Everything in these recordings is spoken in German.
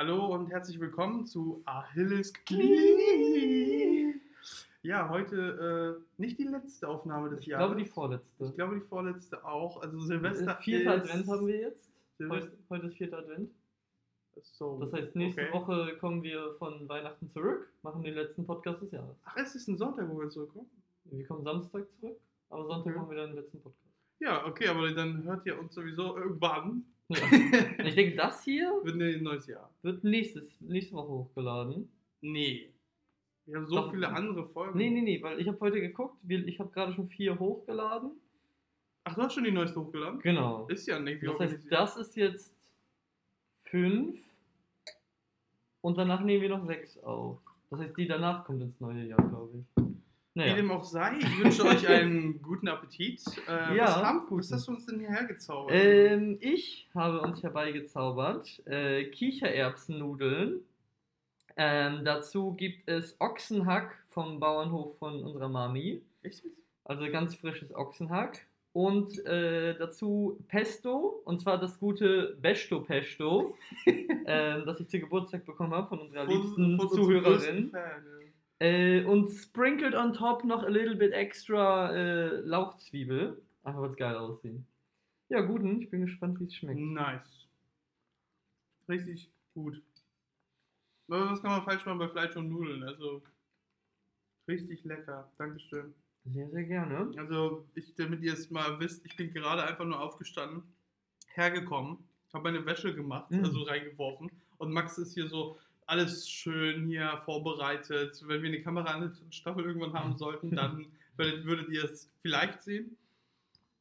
Hallo und herzlich willkommen zu Achilles Knie. Ja, heute äh, nicht die letzte Aufnahme des Ich Jahres. glaube die vorletzte. Ich glaube die vorletzte auch. Also Silvester Vierter. Advent haben wir jetzt. Silvester- Heute, heute ist vierter Advent. So, Das heißt, nächste okay. Woche kommen wir von Weihnachten zurück, machen den letzten Podcast des Jahres. Ach, es ist ein Sonntag, wo wir zurückkommen? Wir kommen Samstag zurück, aber Sonntag Okay. machen wir dann den letzten Podcast. Ja, okay, aber dann hört ihr uns sowieso irgendwann. Ja. ich denke, das hier Wird ein neues Jahr. wird nächstes, nächste Woche hochgeladen. Nee. Wir haben so Doch. viele andere Folgen. Nee, nee, nee, weil ich habe heute geguckt, wir- ich habe gerade schon vier hochgeladen. Ach, du hast schon die neueste hochgeladen? Genau. Ist ja nicht. wie Das heißt, organisiert. das ist jetzt fünf und danach nehmen wir noch sechs auf. Das heißt, die danach kommt ins neue Jahr, glaube ich. Wie Naja. dem auch sei, ich wünsche euch einen guten Appetit. Äh, Ja, was, haben, was hast du uns denn hierher gezaubert? Ähm, ich habe uns herbeigezaubert äh, Kichererbsennudeln. Ähm, dazu gibt es Ochsenhack vom Bauernhof von unserer Mami. Echt jetzt? Also ganz frisches Ochsenhack. Und äh, dazu Pesto, und zwar das gute Besto Pesto, ähm, das ich zu Geburtstag bekommen habe von unserer liebsten Von unserem größten Zuhörerin. Fan, ja. Äh, und sprinkled on top noch a little bit extra äh, Lauchzwiebel. Einfach weil es geil aussehen. Ja, guten. Ich bin gespannt, wie es schmeckt. Nice. Richtig gut. Was kann man falsch machen bei Fleisch und Nudeln? Also, richtig lecker. Dankeschön. Sehr, sehr gerne. Also, ich, damit ihr es mal wisst, ich bin gerade einfach nur aufgestanden, hergekommen, habe meine Wäsche gemacht, Mhm. also reingeworfen. Und Max ist hier so alles schön hier vorbereitet. Wenn wir eine Kamera an der Staffel irgendwann haben sollten, dann würdet, würdet ihr es vielleicht sehen.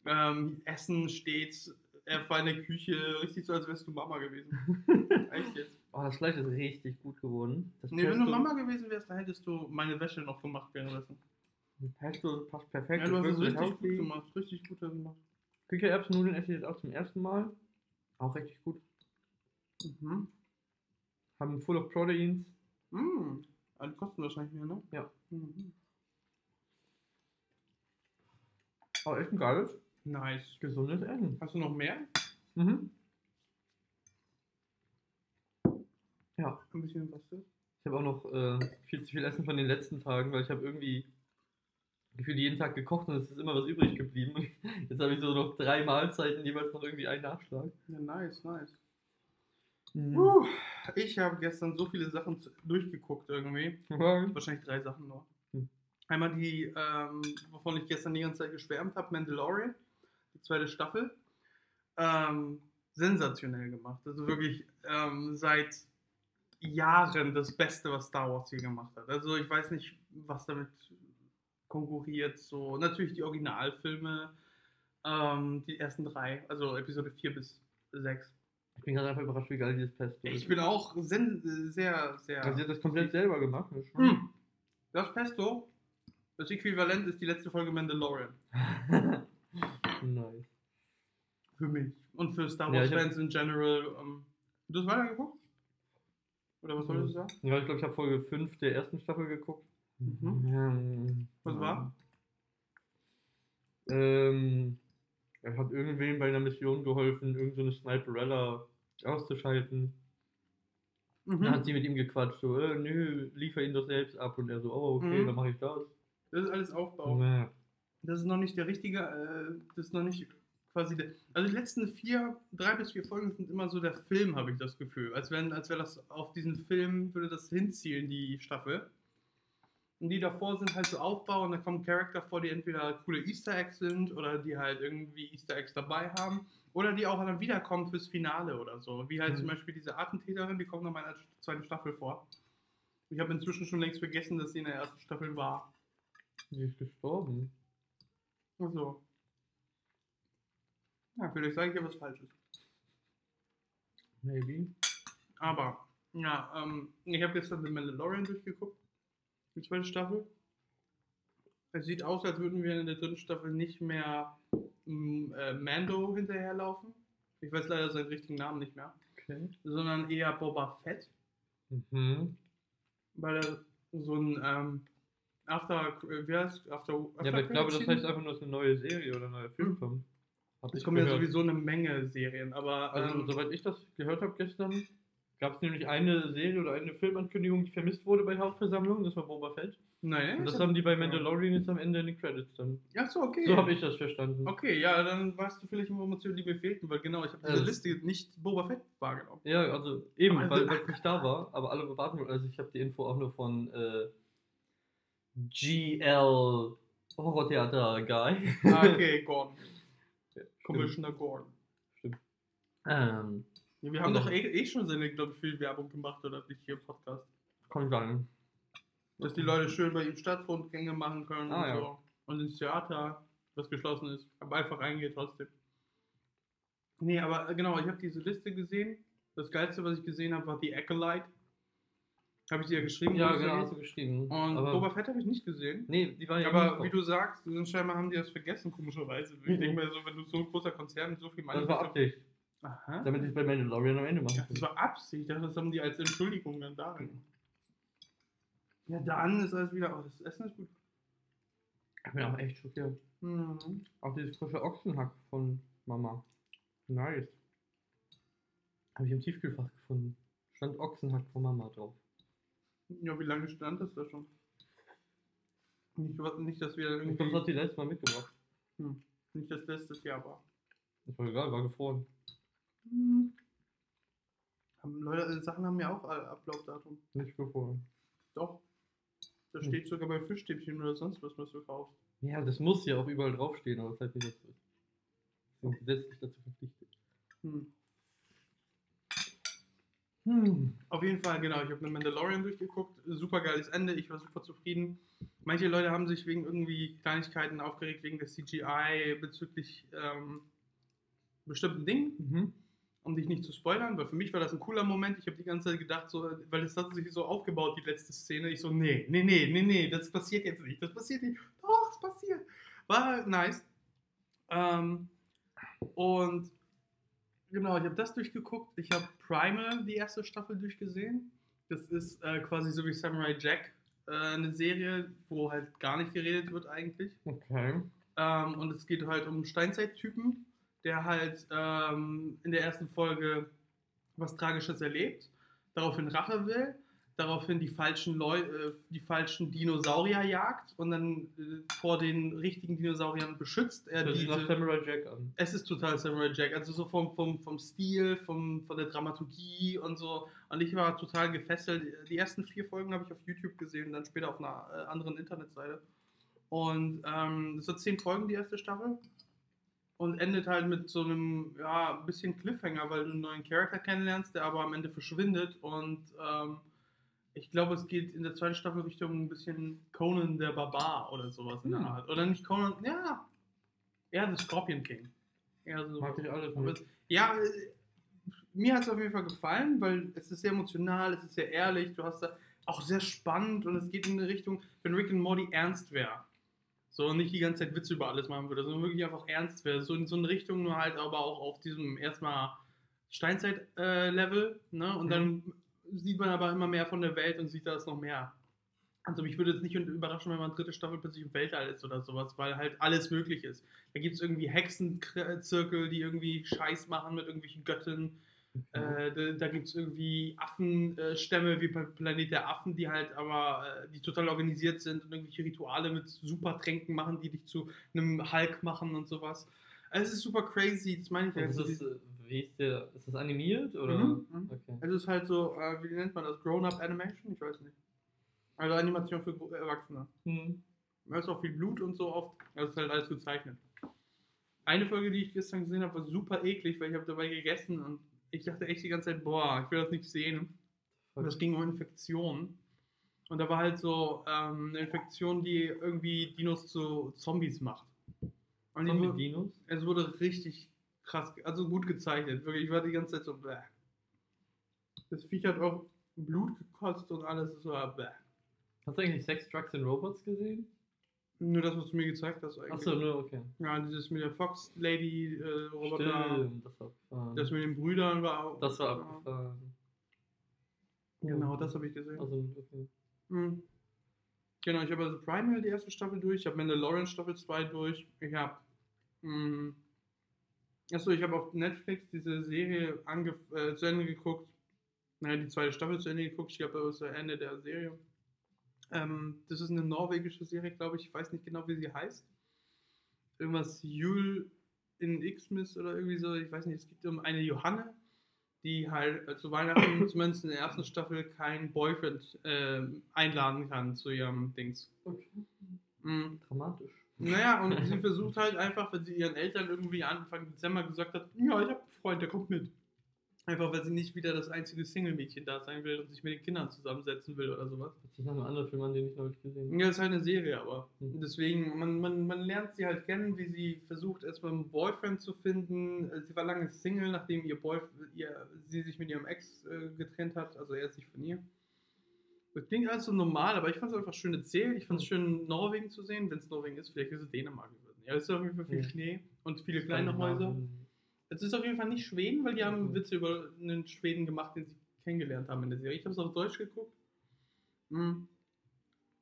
Ähm, Essen steht, er war in der Küche, richtig so, als wärst du Mama gewesen. Echt jetzt? Oh, das Fleisch ist richtig gut geworden. Das Nee, wenn du Mama gewesen wärst, dann hättest du meine Wäsche noch gemacht währenddessen. Pesto passt perfekt. Ja, du hast es richtig gut healthy. gemacht, richtig gut gemacht. Kichererbsennudeln esse ich jetzt auch zum ersten Mal. Auch richtig gut. Mhm. Haben full of proteins. Mm. Ah, Die kosten wahrscheinlich mehr, ne? Ja. Mhm. Aber echt ein geiles, Nice. gesundes Essen. Hast du noch mehr? Mhm. Ja. Ein bisschen was? ist? Ich habe auch noch äh, viel zu viel Essen von den letzten Tagen, weil ich habe irgendwie gefühlt jeden Tag gekocht und es ist immer was übrig geblieben. Jetzt habe ich so noch drei Mahlzeiten, jeweils noch irgendwie einen Nachschlag. Ja, nice, nice. Mhm. Uh, ich habe gestern so viele Sachen durchgeguckt irgendwie. Wahrscheinlich drei Sachen nur. Hm. Einmal die, ähm, wovon ich gestern die ganze Zeit geschwärmt habe, Mandalorian, die zweite Staffel. Ähm, sensationell gemacht. Also wirklich ähm, seit Jahren das Beste, was Star Wars je gemacht hat. Also ich weiß nicht, was damit konkurriert. So natürlich die Originalfilme, ähm, die ersten drei, also Episode 4 bis 6. Ich bin gerade einfach überrascht, wie geil dieses Pesto ist. Ich bin auch sehr, sehr. Also sie hat das komplett selber gemacht. Das Hm. Das Pesto, das Äquivalent ist die letzte Folge Mandalorian. nice. Für mich. Und für Star Ja, Wars hab- Fans in general. Ähm, du hast weitergeguckt? Oder was solltest du sagen? Ja, ich glaube, ich habe Folge 5 der ersten Staffel geguckt. Mhm. Ähm, Was ja. war? Ähm, er hat irgendwem bei einer Mission geholfen, irgendeine so Sniperella auszuschalten. Mhm. Dann hat sie mit ihm gequatscht, so, äh, nö, liefer ihn doch selbst ab. Und er so, oh, okay, Mhm. dann mache ich das. Das ist alles Aufbau. Ja. Das ist noch nicht der richtige, äh, das ist noch nicht quasi der. Also die letzten vier, drei bis vier Folgen sind immer so der Film, habe ich das Gefühl. Als wenn, als wäre das auf diesen Film, würde das hinzielen, die Staffel. Und die davor sind halt so Aufbau und da kommen Charakter vor, die entweder coole Easter Eggs sind oder die halt irgendwie Easter Eggs dabei haben. Oder die auch dann wiederkommen fürs Finale oder so. Wie halt Mhm. zum Beispiel diese Attentäterin, die kommt nochmal in der zweiten Staffel vor. Ich habe inzwischen schon längst vergessen, dass sie in der ersten Staffel war. Die ist gestorben. Ach so. Ja, vielleicht sage ich ja was Falsches. Maybe. Aber, ja, ähm, ich habe gestern The Mandalorian durchgeguckt. Die zweite Staffel. Es sieht aus, als würden wir in der dritten Staffel nicht mehr äh, Mando hinterherlaufen. Ich weiß leider seinen richtigen Namen nicht mehr. Okay. Sondern eher Boba Fett. Mhm. Weil er so ein ähm, After, äh, wie heißt After, After Ja, aber ich glaube, das heißt einfach nur, dass eine neue Serie oder ein neuer Film Mhm. kommt. Hab Es kommen ja sowieso eine Menge Serien, aber Also, ähm, soweit ich das gehört habe gestern, gab es nämlich eine Serie oder eine Filmankündigung, die vermisst wurde bei Hauptversammlungen, das war Boba Fett. Nein, Und das haben die bei. Mandalorian jetzt am Ende in den Credits dann. Ach so, okay. So habe ich das verstanden. Okay, ja, dann weißt du vielleicht Informationen, die mir fehlten, weil genau, ich habe diese das- Liste nicht Boba Fett wahrgenommen. Ja, also eben, Also- weil es nicht da war, aber alle warten, also ich habe die Info auch nur von äh, GL Horrortheater Guy. Ah, okay, Gordon. Commissioner Gordon. ähm, Ja, wir haben doch eh, eh schon seine, glaube ich, viel Werbung gemacht, oder nicht hier im Podcast. kann sein. Dass die Leute schön bei ihm Stadtrundgänge machen können Ah, und ja. so. Und ins Theater, das geschlossen ist, aber einfach reingeht trotzdem. Nee, aber äh, genau, ich habe diese Liste gesehen. Das Geilste, was ich gesehen habe, war die Acolyte. Habe ich dir ja geschrieben. Ja, genau, hast du geschrieben. Und aber, Boba Fett habe ich nicht gesehen. nee, die war ja Aber wie du sagst, scheinbar haben die das vergessen, komischerweise. Ich Mhm. denke mir so, wenn du so ein großer Konzern mit so viel Das war Absicht, Aha. damit ich bei Mandalorian am Ende machen Ja, das war Absicht. Ich dachte, das haben die als Entschuldigung dann da. Ja, dann ist alles wieder. Oh, das Essen ist gut. Ich bin auch echt schockiert. Mhm. Auch dieses frische Ochsenhack von Mama. Nice. Habe ich im Tiefkühlfach gefunden. Stand Ochsenhack von Mama drauf. Ja, wie lange stand das da schon? Nicht, nicht dass wir Ich glaube, das irgendwie. hat sie letztes Mal mitgebracht. Nicht, dass letztes Jahr war. Das war egal, war gefroren. Haben Leute, Sachen haben ja auch Ablaufdatum. Nicht gefroren. Doch. Da Hm. steht sogar bei Fischstäbchen oder sonst was, was du kaufst. Ja, das muss ja auch überall draufstehen, aber das heißt nicht, dass das sind gesetzlich dazu verpflichtet. Hm. Hm. Auf jeden Fall, genau. Ich habe eine Mandalorian durchgeguckt. Super geiles Ende. Ich war super zufrieden. Manche Leute haben sich wegen irgendwie Kleinigkeiten aufgeregt, wegen der CGI bezüglich ähm, bestimmten Dingen, Mhm. Um dich nicht zu spoilern. Weil für mich war das ein cooler Moment. Ich habe die ganze Zeit gedacht, so, weil es hat sich so aufgebaut, die letzte Szene. Ich so, nee, nee, nee, nee, nee, das passiert jetzt nicht. Das passiert nicht. Doch, es passiert. War nice. Ähm, und genau, ich habe das durchgeguckt. Ich habe Primal, die erste Staffel, durchgesehen. Das ist äh, quasi so wie Samurai Jack, äh, eine Serie, wo halt gar nicht geredet wird eigentlich. Okay. Ähm, und es geht halt um Steinzeittypen, der halt ähm, in der ersten Folge was Tragisches erlebt, daraufhin Rache will, daraufhin die falschen Leu äh, die falschen Dinosaurier jagt und dann äh, vor den richtigen Dinosauriern beschützt er Das diese. Samurai Jack an. Es ist total Samurai Jack, also so vom, vom, vom Stil, vom, von der Dramaturgie und so. Und ich war total gefesselt. Die ersten vier Folgen habe ich auf YouTube gesehen, dann später auf einer äh, anderen Internetseite. Und ähm, es hat zehn Folgen, die erste Staffel. Und endet halt mit so einem, ja, ein bisschen Cliffhanger, weil du einen neuen Charakter kennenlernst, der aber am Ende verschwindet. Und ähm, ich glaube, es geht in der zweiten Staffel Richtung ein bisschen Conan der Barbar oder sowas in der Hm. Art. Oder nicht Conan, ja, eher The Scorpion King. Eher so. Mag ich alles es- Ja, äh, mir hat es auf jeden Fall gefallen, weil es ist sehr emotional, es ist sehr ehrlich, du hast da auch sehr spannend und es geht in eine Richtung, wenn Rick und Morty ernst wäre. So und nicht die ganze Zeit Witze über alles machen würde, sondern wirklich einfach ernst wäre. So in so eine Richtung, nur halt aber auch auf diesem erstmal Steinzeit-Level. ne? Und dann sieht man aber immer mehr von der Welt und sieht da noch mehr. Also mich würde es nicht überraschen, wenn man dritte Staffel plötzlich im Weltall ist oder sowas, weil halt alles möglich ist. Da gibt es irgendwie Hexenzirkel, die irgendwie Scheiß machen mit irgendwelchen Göttern. Äh, da da gibt es irgendwie Affenstämme wie bei Planet der Affen, die halt aber, äh, die total organisiert sind und irgendwelche Rituale mit Supertränken machen, die dich zu einem Hulk machen und sowas. Also es ist super crazy, das meine ich Und halt. ist, äh, wie ist, der, ist das animiert oder? Mhm, mhm. Okay. Also es ist halt so, äh, wie nennt man das? Grown-Up Animation? Ich weiß nicht. Also Animation für Erwachsene. Hm. Da ist auch viel Blut und so oft. Das ist halt alles gezeichnet. Eine Folge, die ich gestern gesehen habe, war super eklig, weil ich habe dabei gegessen und ich dachte echt die ganze Zeit, boah, ich will das nicht sehen. Und es ging um Infektionen. Und da war halt so ähm, eine Infektion, die irgendwie Dinos zu Zombies macht. Und ich Zombie wurde, Dinos? es wurde richtig krass, also gut gezeichnet. Wirklich, ich war die ganze Zeit so, bäh. Das Viech hat auch Blut gekotzt und alles. Das war bäh. Hast du eigentlich Sex, Drugs and Robots gesehen? Nur das, was du mir gezeigt hast eigentlich. Achso, nur okay. Ja, dieses mit der Fox Lady äh, Roboter. Stimmt, das war abgefahren. Das mit den Brüdern war auch. das war abgefahren. Genau, das habe ich gesehen. Also, okay. Mhm. Genau, ich habe also Primal die erste Staffel durch, ich habe Mandalorian Staffel 2 durch, ich habe. mh, Achso, ich habe auf Netflix diese Serie äh, zu Ende geguckt. naja, die zweite Staffel zu Ende geguckt. Ich ist das Ende der Serie. Ähm, das ist eine norwegische Serie, glaube ich. Ich weiß nicht genau, wie sie heißt. Irgendwas Jul in Xmas oder irgendwie so. Ich weiß nicht, es geht um eine Johanne, die halt äh, zu Weihnachten, zumindest in der ersten Staffel, keinen Boyfriend äh, einladen kann zu ihrem Dings. Okay. Mhm. Dramatisch. Naja, und sie versucht halt einfach, wenn sie ihren Eltern irgendwie Anfang Dezember gesagt hat, ja, ich habe einen Freund, der kommt mit. Einfach, weil sie nicht wieder das einzige Single-Mädchen da sein will und sich mit den Kindern zusammensetzen will oder sowas. Hört sich nach einem anderen Film an, den ich neulich gesehen habe. Ja, das ist halt eine Serie, aber. Mhm. Deswegen, man, man, man lernt sie halt kennen, wie sie versucht, erstmal einen Boyfriend zu finden. Sie war lange Single, nachdem ihr Boy, ihr, sie sich mit ihrem Ex äh, getrennt hat, also er sich von ihr. Das klingt alles so normal, aber ich fand es einfach schön erzählt. Ich fand es Mhm. schön, Norwegen zu sehen. Wenn es Norwegen ist, vielleicht ist es Dänemark gewesen. Ja, es ist auf jeden Fall viel Mhm. Schnee und viele kleine Häuser. Es ist auf jeden Fall nicht Schweden, weil die haben Mhm. Witze über einen Schweden gemacht, den sie kennengelernt haben in der Serie. Ich habe es auf Deutsch geguckt. Mhm.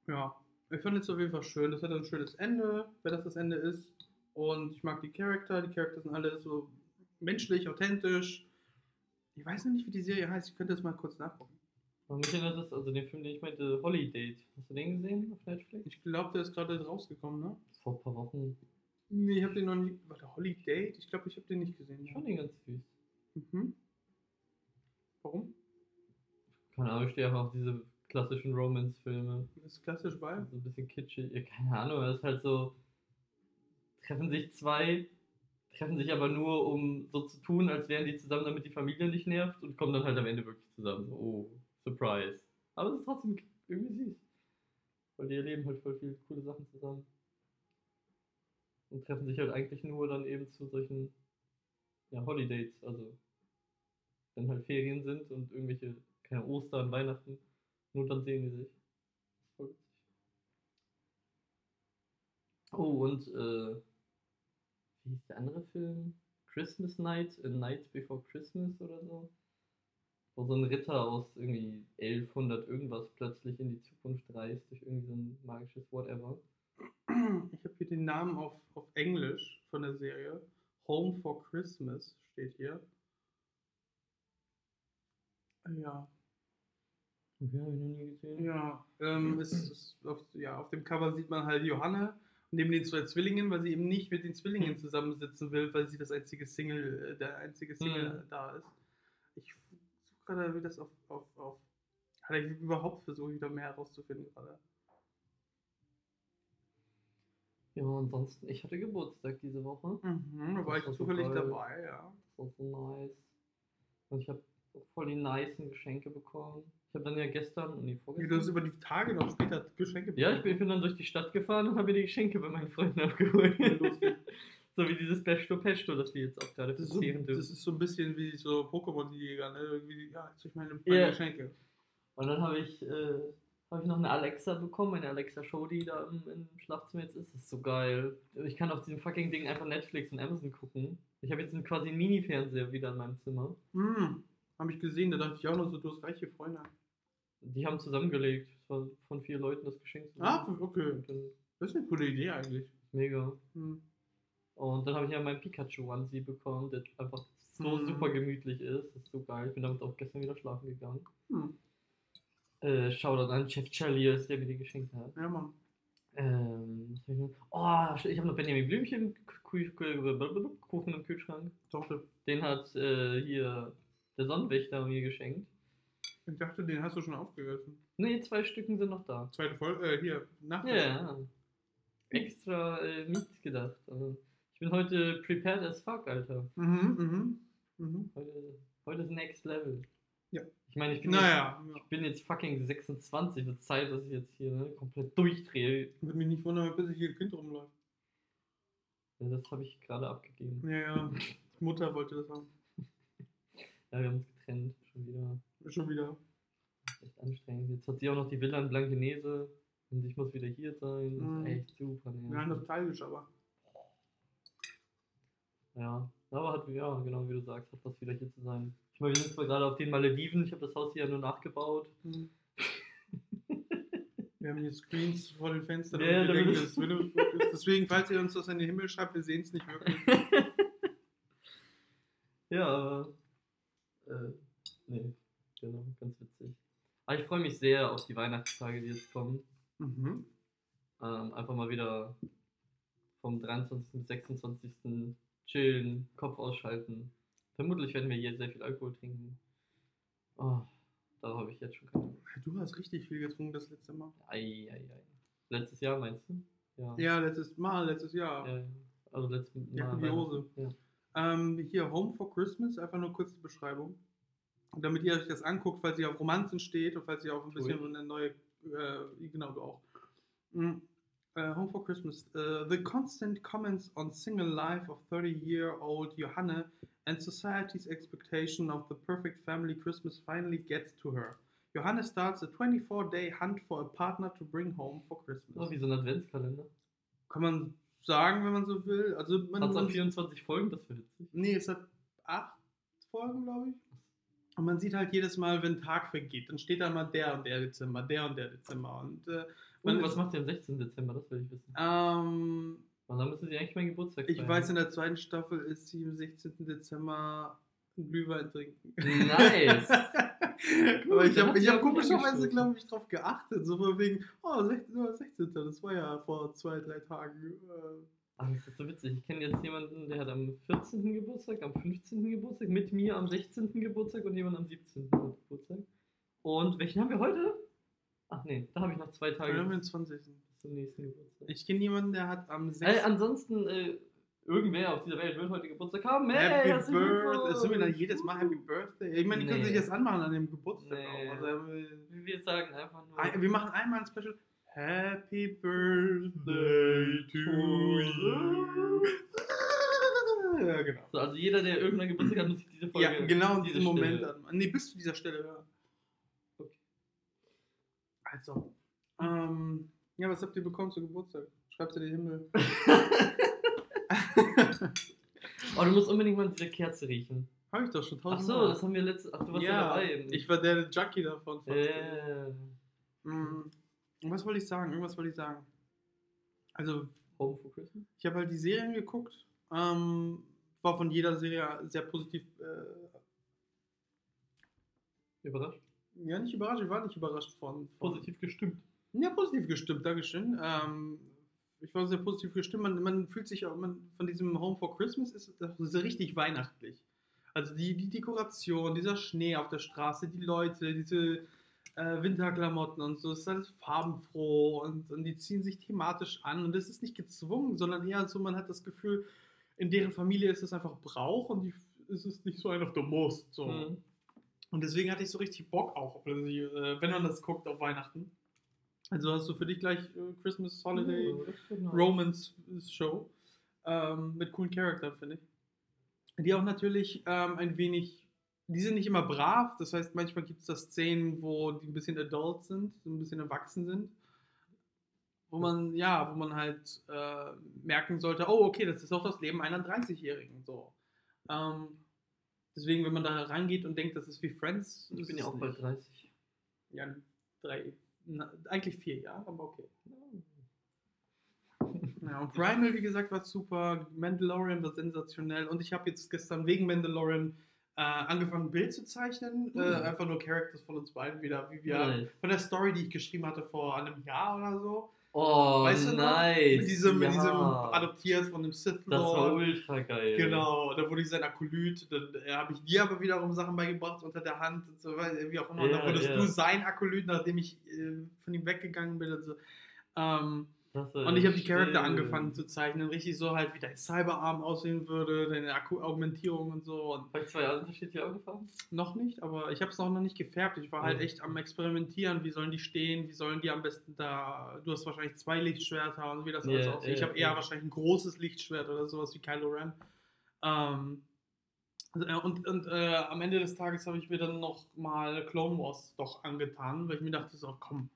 Ja, ich fand es auf jeden Fall schön. Das hat ein schönes Ende, wenn das das Ende ist. Und ich mag die Charakter. Die Charakter sind alle so menschlich, authentisch. Ich weiß noch nicht, wie die Serie heißt. Ich könnte das mal kurz nachgucken. Aber mich erinnert das, also den Film, den ich meinte, Holiday. Hast du den gesehen auf Netflix? Ich glaube, der ist gerade rausgekommen, ne? Vor ein paar Wochen. Nee, ich habe den noch nie. Warte, Holiday? Ich glaube, ich habe den nicht gesehen. Ich fand den ganz süß. Mhm. Warum? Keine Ahnung, ich stehe einfach auf diese klassischen Romance-Filme. Das ist klassisch, weil. So ein bisschen kitschig. Ja, keine Ahnung, das ist halt so. Treffen sich zwei, treffen sich aber nur, um so zu tun, als wären die zusammen, damit die Familie nicht nervt und kommen dann halt am Ende wirklich zusammen. Oh, Surprise. Aber es ist trotzdem irgendwie süß. Weil die erleben halt voll viele coole Sachen zusammen. Und treffen sich halt eigentlich nur dann eben zu solchen ja, Holidays, also wenn halt Ferien sind und irgendwelche, keine Ostern, Weihnachten, nur dann sehen die sich. Das ist voll witzig. Oh, und äh, wie hieß der andere Film? Christmas Night, A Night Before Christmas oder so? Wo so ein Ritter aus irgendwie 1100 irgendwas plötzlich in die Zukunft reist durch irgendwie so ein magisches Whatever. Ich habe hier den Namen auf, auf Englisch von der Serie. Home for Christmas steht hier. Ja, Okay, habe ich noch nie gesehen. ja, ähm, es ist auf, ja, auf dem Cover sieht man halt Johanne neben den zwei Zwillingen, weil sie eben nicht mit den Zwillingen zusammensitzen will, weil sie das einzige Single, äh, der einzige Single Mhm. da ist. Ich suche gerade, wie das auf, auf, auf Alter, ich überhaupt versuche wieder mehr herauszufinden gerade. Ja, ansonsten, ich hatte Geburtstag diese Woche. Mhm, da war ich zufällig dabei, ja. Das war so nice. Und ich habe voll die nicen Geschenke bekommen. Ich habe dann ja gestern, nee, Wie vorgestern. du hast über die Tage noch später Geschenke Ja, ich bin, ich bin dann durch die Stadt gefahren und habe mir die Geschenke bei meinen Freunden abgeholt. So wie dieses Pesto Pesto, das wir jetzt auch gerade Das ist, so, verzehren das dürfen. ist so ein bisschen wie so Pokémon-Jäger, ne? Irgendwie, ja, jetzt ich meine, Ja. Geschenke. Und dann habe ich, äh, hab ich noch eine Alexa bekommen, eine Alexa Show, die da im, im Schlafzimmer jetzt ist. Das ist so geil. Ich kann auf diesem fucking Ding einfach Netflix und Amazon gucken. Ich habe jetzt einen, quasi einen Mini-Fernseher wieder in meinem Zimmer. Hm, hab ich gesehen, da dachte ich auch noch so, du hast reiche Freunde. Die haben zusammengelegt. Das war von vier Leuten das Geschenk. Ah, okay. Das ist eine coole Idee eigentlich. mega. Hm. Und dann habe ich ja meinen Pikachu-Onesie bekommen, der einfach so Mhm. super gemütlich ist. Das ist so geil. Ich bin damit auch gestern wieder schlafen gegangen. Hm. Äh, Shoutout an Chef Chaliers, der mir die geschenkt hat. Ja, Mann. Ähm, oh, ich habe noch Benjamin Blümchen Kuchen im Kühlschrank. Tochter. Den hat äh, hier der Sonnenwächter mir geschenkt. Ich dachte, den hast du schon aufgegessen. Ne, zwei Stücken sind noch da. Zweite Folge, äh, hier, Nacht. Ja. Extra äh, mitgedacht. Also, ich bin heute prepared as fuck, Alter. Mhm, mhm. Mhm. Heute, heute ist next level. Ja. Ich meine, ich bin, Naja, jetzt, ja. ich bin jetzt fucking 26. Wird Zeit, dass ich jetzt hier ne, komplett durchdrehe. würde mich nicht wundern, bis ich hier ein Kind rumläuft. Ja, das habe ich gerade abgegeben. Ja, ja. Die Mutter wollte das haben. Ja, wir haben uns getrennt. Schon wieder. Schon wieder. Echt anstrengend. Jetzt hat sie auch noch die Villa in Blankenese und ich muss wieder hier sein. Das Mhm. ist echt super. Ja, nervig. nostalgisch, aber. Ja, aber hat, ja, genau wie du sagst, hat was wieder hier zu sein. Ich meine, wir sind zwar gerade auf den Malediven, ich habe das Haus hier ja nur nachgebaut. Hm. Wir haben hier Screens vor den Fenstern Ja, und wir denken, es- das Windows ist. Deswegen, falls ihr uns das in den Himmel schreibt, wir sehen es nicht wirklich. ja, aber. Äh, nee. Genau, ganz witzig. Aber ich freue mich sehr auf die Weihnachtstage, die jetzt kommen. Mhm. Ähm, einfach mal wieder vom 23. bis 26. chillen, Kopf ausschalten. Vermutlich werden wir hier sehr viel Alkohol trinken. Oh, darauf habe ich jetzt schon keine. Du hast richtig viel getrunken das letzte Mal. Ei, ei, ei. Letztes Jahr meinst du? Ja. Ja, letztes Mal, letztes Jahr. Ja, ja. Also letztes Mal. Jacke wie Hose. Ja. Ähm, hier Home for Christmas, einfach nur kurze Beschreibung. Und damit ihr euch das anguckt, falls ihr auf Romanzen steht und falls ihr auch ein Tu bisschen ich. eine neue, äh, genau du auch. Mm, äh, Home for Christmas. Uh, the constant comments on single life of 30-year-old Johanne and society's expectation of the perfect family Christmas finally gets to her. Johanne starts a 24-day hunt for a partner to bring home for Oh, Christmas. wie so ein Adventskalender. Kann man sagen, wenn man so will. Also man, Hat es man auch 24 Folgen, das wäre witzig. Nee, es hat acht Folgen, glaube ich. Und man sieht halt jedes Mal, wenn Tag vergeht, dann steht da mal der und der Dezember, der und der Dezember. Und äh, Und was macht ihr am 16. Dezember? Das will ich wissen. ähm, Und dann müsste sie eigentlich mein Geburtstag ich feiern. weiß, in der zweiten Staffel ist sie am 16. Dezember einen Glühwein trinken. Nice. Aber ich habe ich hab komischerweise, glaube ich, drauf geachtet. So von wegen, oh, 16. oh, 16. Das war ja vor zwei, drei Tagen. Äh, Ah, das ist so witzig. Ich kenne jetzt jemanden, der hat am 14. Geburtstag, am 15. Geburtstag, mit mir am 16. Geburtstag und jemand am 17. Geburtstag. Und welchen haben wir heute? Ach nee, da habe ich noch zwei Tage am bis 20. zum nächsten Geburtstag. Ich kenne jemanden, der hat am 6. Äh, ansonsten, äh, irgendwer auf dieser Welt wird heute Geburtstag haben. Hey, Happy Birthday. Das sind wir dann jedes Mal Happy Birthday. Ich meine, die können Nee. sich das anmachen an dem Geburtstag Nee. auch. Also, äh, Wir sagen einfach nur. ein- wir machen einmal ein Special. Happy Birthday to you. Ja, genau. So, also jeder, der irgendein Geburtstag hat, muss sich diese Folge. Ja, genau in diese diesem Moment Stelle- an. Nee, bis zu dieser Stelle hören. Also. Ähm, ja, was habt ihr bekommen zu Geburtstag? Schreibt in den Himmel. Oh, du musst unbedingt mal diese Kerze riechen. Hab ich doch schon Ach tausendmal. so, das haben wir letztes. Ach, du warst ja, ja, dabei. ich war der Junkie davon. fast. Mm, und was wollte ich sagen? Irgendwas wollte ich sagen. Also, Home for Christmas? ich habe halt die Serien geguckt. Ähm, war von jeder Serie sehr positiv. Äh, Überrascht? Ja, nicht überrascht, ich war nicht überrascht von. von Positiv gestimmt. Ja, positiv gestimmt, Dankeschön. Ähm, ich war sehr positiv gestimmt. Man, man fühlt sich auch, man, von diesem Home for Christmas ist das ist richtig weihnachtlich. Also die, die Dekoration, dieser Schnee auf der Straße, die Leute, diese äh, Winterklamotten und so, es ist alles farbenfroh und, und die ziehen sich thematisch an und das ist nicht gezwungen, sondern eher so, man hat das Gefühl, in deren Familie ist es einfach Brauch und die, es ist nicht so ein auf der Most. So. Mhm. Und deswegen hatte ich so richtig Bock auch, äh, wenn man das guckt auf Weihnachten. Also hast du für dich gleich äh, Christmas Holiday nice. Romance Show ähm, mit coolen Charakteren, finde ich. Die auch natürlich ähm, ein wenig, die sind nicht immer brav, das heißt, manchmal gibt es da Szenen, wo die ein bisschen adult sind, so ein bisschen erwachsen sind. Wo man, ja, wo man halt äh, merken sollte, oh, okay, das ist auch das Leben einer 30-Jährigen. So. Ähm, deswegen, wenn man da rangeht und denkt, das ist wie Friends, Ich bin ja auch nicht. bald 30. Ja, drei, na, eigentlich vier Jahre, aber okay. Ja, und Primal, wie gesagt, war super. Mandalorian war sensationell. Und ich habe jetzt gestern wegen Mandalorian äh, angefangen, ein Bild zu zeichnen. Mhm. Äh, einfach nur Characters von uns beiden wieder, wie wir Nice. von der Story, die ich geschrieben hatte vor einem Jahr oder so. Oh, Weißt du nice. Mit diesem, mit ja. diesem adoptiert von dem Sith Das war Lord. ultra geil. Genau, da wurde ich sein Akolyt, dann äh, habe ich dir aber wiederum Sachen beigebracht unter der Hand und so wie auch immer. Ja, dann wurdest ja. du sein Akolyt, nachdem ich äh, von ihm weggegangen bin und so. Ähm, und ich habe die Charakter angefangen zu zeichnen, richtig so halt, wie dein Cyberarm aussehen würde, deine Akku Augmentierung und so. Und Habe ich zwei unterschiedliche angefangen? noch nicht, aber ich habe es noch noch nicht gefärbt. Ich war halt Mhm. echt am Experimentieren, wie sollen die stehen, wie sollen die am besten da. Du hast wahrscheinlich zwei Lichtschwerter und wie das alles Ja, aussieht. ich ja, habe eher ja. wahrscheinlich ein großes Lichtschwert oder sowas wie Kylo Ren. Ähm, äh, und und äh, am Ende des Tages habe ich mir dann noch mal Clone Wars doch angetan, weil ich mir dachte, so komm,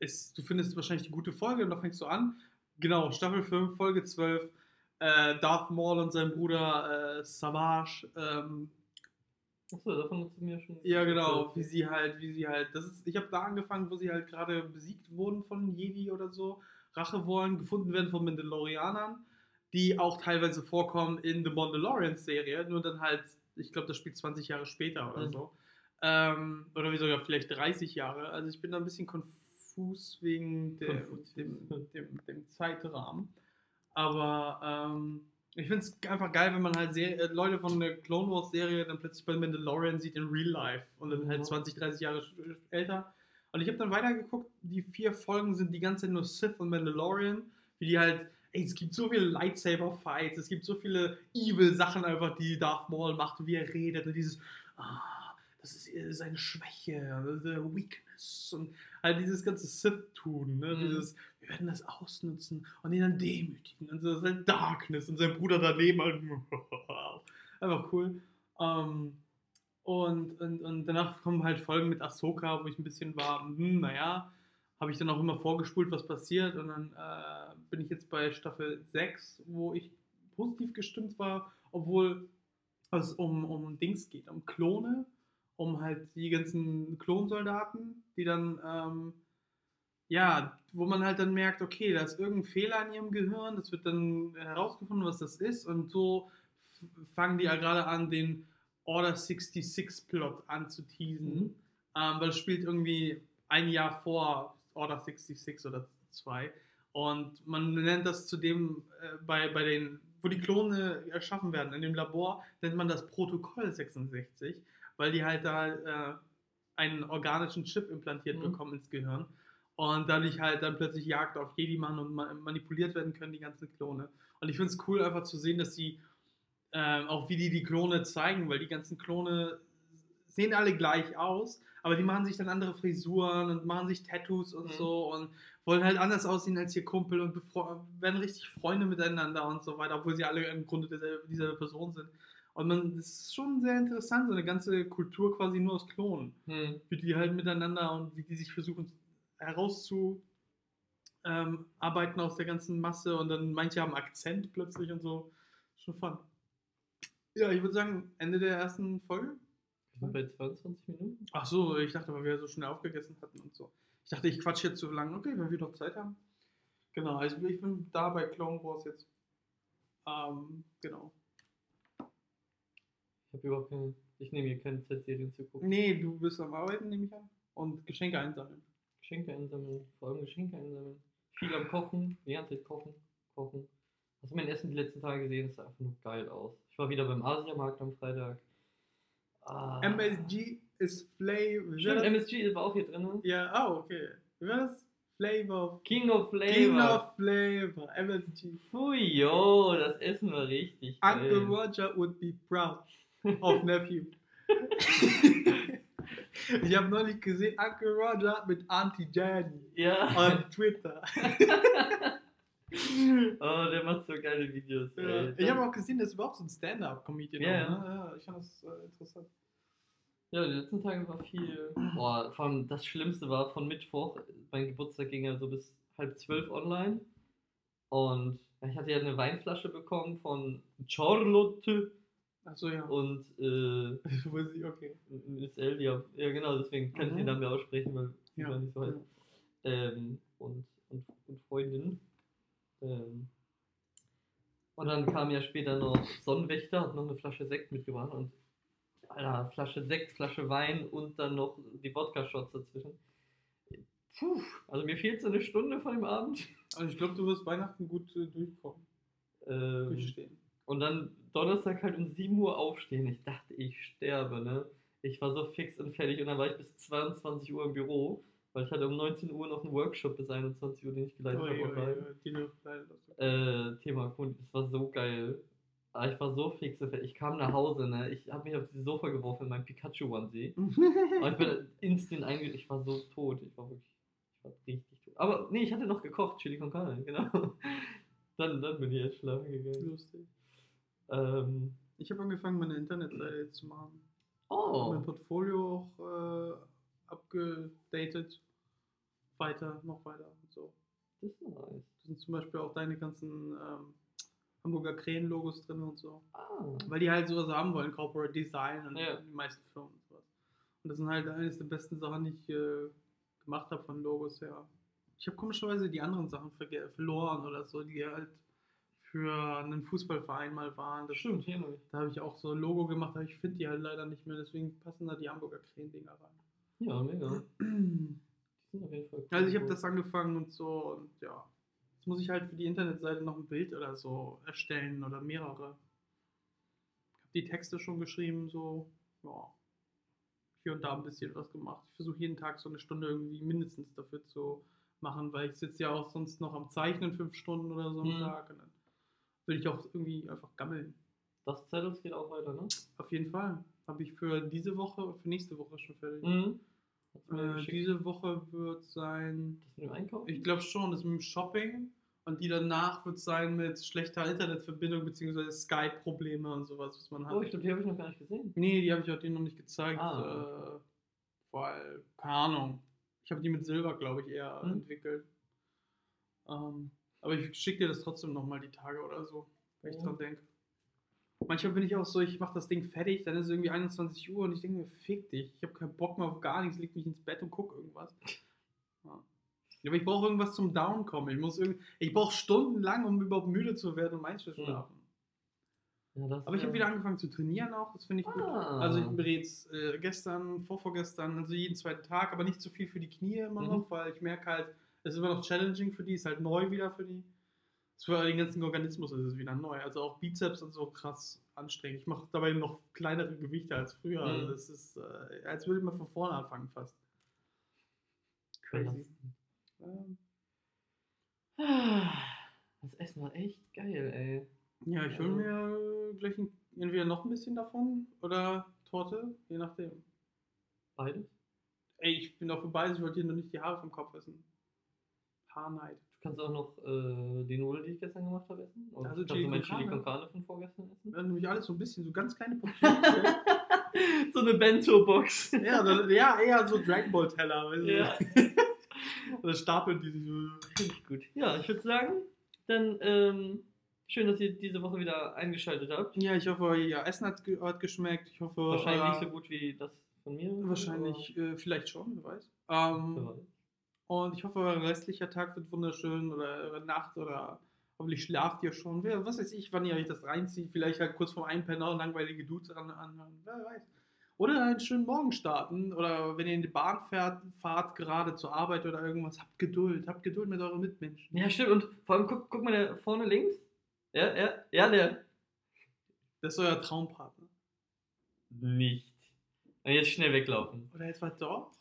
ist, du findest wahrscheinlich die gute Folge und da fängst du an. Genau, Staffel 5, Folge 12. Äh, Darth Maul und sein Bruder äh, Savage ähm, Achso, davon hast du mir schon. ja, genau, wie sie halt, wie sie halt, das ist, ich habe da angefangen, wo sie halt gerade besiegt wurden von Jedi oder so, Rache wollen, gefunden werden von Mandalorianern, die auch teilweise vorkommen in The Mandalorian-Serie, nur dann halt, ich glaube, das spielt 20 Jahre später oder Mhm. so. Ähm, oder wie sogar vielleicht 30 Jahre. Also ich bin da ein bisschen konfus wegen der, Konfus. dem, dem, dem Zeitrahmen. Aber ähm, ich finde es einfach geil, wenn man halt Ser äh, Leute von der Clone Wars Serie dann plötzlich bei Mandalorian sieht in Real Life und dann halt Mhm. 20, 30 Jahre älter. Und ich habe dann weitergeguckt, die vier Folgen sind die ganze Zeit nur Sith und Mandalorian, wie die halt, ey, es gibt so viele Lightsaber-Fights, es gibt so viele Evil-Sachen einfach, die Darth Maul macht, wie er redet und dieses, ah, das ist seine Schwäche, the Weakness und halt dieses ganze Sith-Tun, ne? Mhm. dieses, wir werden das ausnutzen und ihn dann demütigen und so, das ist halt Darkness und sein Bruder daneben halt, einfach cool. Ähm, und, und, und danach kommen halt Folgen mit Ahsoka, wo ich ein bisschen war, hm, naja, habe ich dann auch immer vorgespult, was passiert. Und dann äh, bin ich jetzt bei Staffel 6, wo ich positiv gestimmt war, obwohl es um, um Dings geht, um Klone, um halt die ganzen Klonsoldaten, die dann, ähm, ja, wo man halt dann merkt, okay, da ist irgendein Fehler in ihrem Gehirn, das wird dann herausgefunden, was das ist. Und so fangen die ja gerade an, den Order 66 Plot anzuteasen. Mhm. Ähm, weil es spielt irgendwie ein Jahr vor Order 66 oder 2. Und man nennt das zudem äh, bei, bei den, wo die Klone erschaffen werden, in dem Labor, nennt man das Protokoll 66, weil die halt da äh, einen organischen Chip implantiert Mhm. bekommen ins Gehirn. Und dadurch halt dann plötzlich Jagd auf Jedi machen und ma manipuliert werden können, die ganzen Klone. Und ich finde es cool, einfach zu sehen, dass sie ähm, auch wie die die Klone zeigen, weil die ganzen Klone sehen alle gleich aus, aber die machen sich dann andere Frisuren und machen sich Tattoos und Mhm. so und wollen halt anders aussehen als ihr Kumpel und werden richtig Freunde miteinander und so weiter, obwohl sie alle im Grunde dieselbe, dieselbe Person sind. Und man, das ist schon sehr interessant, so eine ganze Kultur quasi nur aus Klonen Hm. wie die halt miteinander und wie die sich versuchen herauszu ähm, aus der ganzen Masse und dann manche haben Akzent plötzlich und so. Schon fun. Ja, ich würde sagen, Ende der ersten Folge. Wir sind bei 22 Minuten. Ach so, ich dachte, weil wir so schnell aufgegessen hatten und so. Ich dachte, ich quatsche jetzt so lange. Okay, wenn wir noch Zeit haben. Genau, also ich bin da bei Clone Wars jetzt. Ähm, genau. Ich habe überhaupt keine. Ich nehme hier keine Zeit, Serien zu gucken. Nee, du bist am Arbeiten, nehme ich an. Und Geschenke einsammeln. Geschenke einsammeln, vor allem Geschenke einsammeln. Viel am Kochen, die ganze Zeit kochen, kochen. Hast du mein Essen die letzten Tage gesehen? Das sah einfach nur geil aus. Ich war wieder beim Asiamarkt am Freitag. Ah. MSG ist Flavor. Stimmt, MSG war auch hier drin. Ja, ah, okay. Wie war das? Flavor. King of Flavor. King of Flavor. MSG. Pfui, yo, das Essen war richtig Uncle geil. Roger would be proud of Nephew. ich habe neulich gesehen, Uncle Roger mit Auntie Jenny Ja. on Twitter. oh, der macht so geile Videos. Ja. Ich habe auch gesehen, das ist überhaupt so ein Stand-Up-Comedian. Ja, auch, ne? ja, ich fand das äh, interessant. Ja, die letzten Tage war viel. Boah, vor allem das Schlimmste war von Mittwoch, mein Geburtstag ging ja so bis halb zwölf online. Und ich hatte ja eine Weinflasche bekommen von Charlotte Achso, ja. und äh, Wo sie- okay. Miss Eldia. Ja, genau, deswegen kann ich Mhm. den Namen ja aussprechen, weil sie Ja. nicht so heißt. Ähm, und, und, und Freundin. Ähm, und dann kam ja später noch Sonnenwächter, hat noch eine Flasche Sekt mitgebracht und Alter, Flasche Sekt, Flasche Wein und dann noch die Wodka-Shots dazwischen. Puh, also mir fehlt so eine Stunde vor dem Abend. Also ich glaube, du wirst Weihnachten gut äh, durchkommen. Ähm, Durchstehen. und dann Donnerstag halt um 7 Uhr aufstehen. Ich dachte, ich sterbe, ne? Ich war so fix und fertig und dann war ich bis 22 Uhr im Büro, weil ich hatte um 19 Uhr noch einen Workshop bis 21 Uhr, den ich geleitet Ui, habe. die hast. Äh, Thema Kunden, das war so geil. Aber ich war so fix und fertig. Ich kam nach Hause, ne? Ich habe mich auf dieses Sofa geworfen in meinem Pikachu-Onesie. Und ich bin instant einge... Ich war so tot. Ich war wirklich... Ich war richtig tot. Aber nee, ich hatte noch gekocht, Chili con Carne, genau. Dann, dann bin ich erst schlafen gegangen. Lustig. Ähm, Ich habe angefangen, meine Internetseite jetzt zu machen. oh, Mein Portfolio auch äh, abgedatet. Weiter, noch weiter und so. das ist nice. Da sind zum Beispiel auch deine ganzen ähm, Hamburger Krähen-Logos drin und so. Ah. Weil die halt sowas haben wollen, Corporate Design und Ja. die meisten Firmen und sowas. Und das sind halt eines der besten Sachen, die ich äh, gemacht habe von Logos her. Ich habe komischerweise die anderen Sachen verloren oder so, die halt für einen Fußballverein mal waren. Das Stimmt, hier noch. Da habe ich auch so ein Logo gemacht, aber ich finde die halt leider nicht mehr, deswegen passen da die Hamburger Krähen-Dinger Ja, mega. rein. Die sind auf jeden Fall. Also ich habe das angefangen und so und ja. Jetzt muss ich halt für die Internetseite noch ein Bild oder so erstellen oder mehrere. Ich habe die Texte schon geschrieben, so, ja. Hier und da ein bisschen was gemacht. Ich versuche jeden Tag so eine Stunde irgendwie mindestens dafür zu machen, weil ich sitze ja auch sonst noch am Zeichnen fünf Stunden oder so am Mhm. Tag und will ich auch irgendwie einfach gammeln. Das Zettels geht auch weiter, ne? Auf jeden Fall. Habe ich für diese Woche und für nächste Woche schon fertig. Mhm. Äh, diese Woche wird sein, Das mit dem Einkaufen? ich glaube schon, das mit dem Shopping. Und die danach wird sein mit schlechter Internetverbindung bzw. Skype-Probleme und sowas, was man hat. Oh, ich glaube, die habe ich noch gar nicht gesehen. nee, die habe ich auch denen noch nicht gezeigt. Ah. Äh, weil, keine Ahnung. Ich habe die mit Silber, glaube ich, eher Hm. entwickelt. Ähm, aber ich schicke dir das trotzdem nochmal die Tage oder so, wenn ich dran denke. Manchmal bin ich auch so, ich mache das Ding fertig, dann ist es irgendwie 21 Uhr und ich denke mir, fick dich, ich habe keinen Bock mehr auf gar nichts, leg mich ins Bett und guck irgendwas. Ja. Aber ich brauche irgendwas zum Downkommen. Ich muss irgend, ich brauche stundenlang, um überhaupt müde zu werden und einzuschlafen. Ja, das, Aber ich habe wieder angefangen zu trainieren auch, das finde ich gut. Ah. Also ich bin jetzt äh, gestern, vorvorgestern, also jeden zweiten Tag, aber nicht zu viel für die Knie immer Mhm. noch, weil ich merke halt, ist immer noch challenging für die, ist halt neu wieder für die. Für den ganzen Organismus ist es wieder neu. Also auch Bizeps und so krass anstrengend. Ich mache dabei noch kleinere Gewichte als früher. Mhm. Also das ist, äh, als würde man von vorne anfangen fast. Crazy. Ähm, Das Essen war echt geil, ey. ja, ich hole mir gleich ein, entweder noch ein bisschen davon oder Torte, je nachdem. Beides. Ey, ich bin auch vorbei, ich wollte hier nur nicht die Haare vom Kopf essen. Haarneid. Du kannst auch noch äh, die Nudeln, die ich gestern gemacht habe, essen. Und Also kannst Chili du mein Chili con Carne von vorgestern essen. Haben nämlich alles so ein bisschen, so ganz kleine Portionen. so eine Bento-Box. ja, dann, ja, eher so Dragon Ball Teller. Weißt du? Ja. Oder stapeln die sich so. Richtig gut. Ja, ich würde sagen, dann ähm, schön, dass ihr diese Woche wieder eingeschaltet habt. Ja, ich hoffe, euer Essen hat, ge hat geschmeckt. Ich hoffe, Wahrscheinlich euer- nicht so gut wie das von mir. Wahrscheinlich, äh, vielleicht schon, wer weiß. Ähm, wer weiß. Und ich hoffe, euer restlicher Tag wird wunderschön oder eure Nacht oder hoffentlich schlaft ihr schon. Wer, was weiß ich, wann ihr euch das reinzieht. Vielleicht halt kurz vorm Einpennen auch langweilige Dudes an, anhören. Wer weiß. Oder einen schönen Morgen starten. Oder wenn ihr in die Bahn fährt, fahrt gerade zur Arbeit oder irgendwas. Habt Geduld. Habt Geduld mit euren Mitmenschen. Ja, stimmt. Und vor allem, guck, guck mal da vorne links. Ja, ja, ja, der. Das ist euer Traumpartner. Nicht. Und jetzt schnell weglaufen. Oder etwa doch?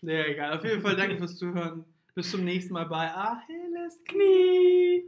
Nee, egal. Auf jeden Fall danke fürs Zuhören. Bis zum nächsten Mal bei Achilles Knie.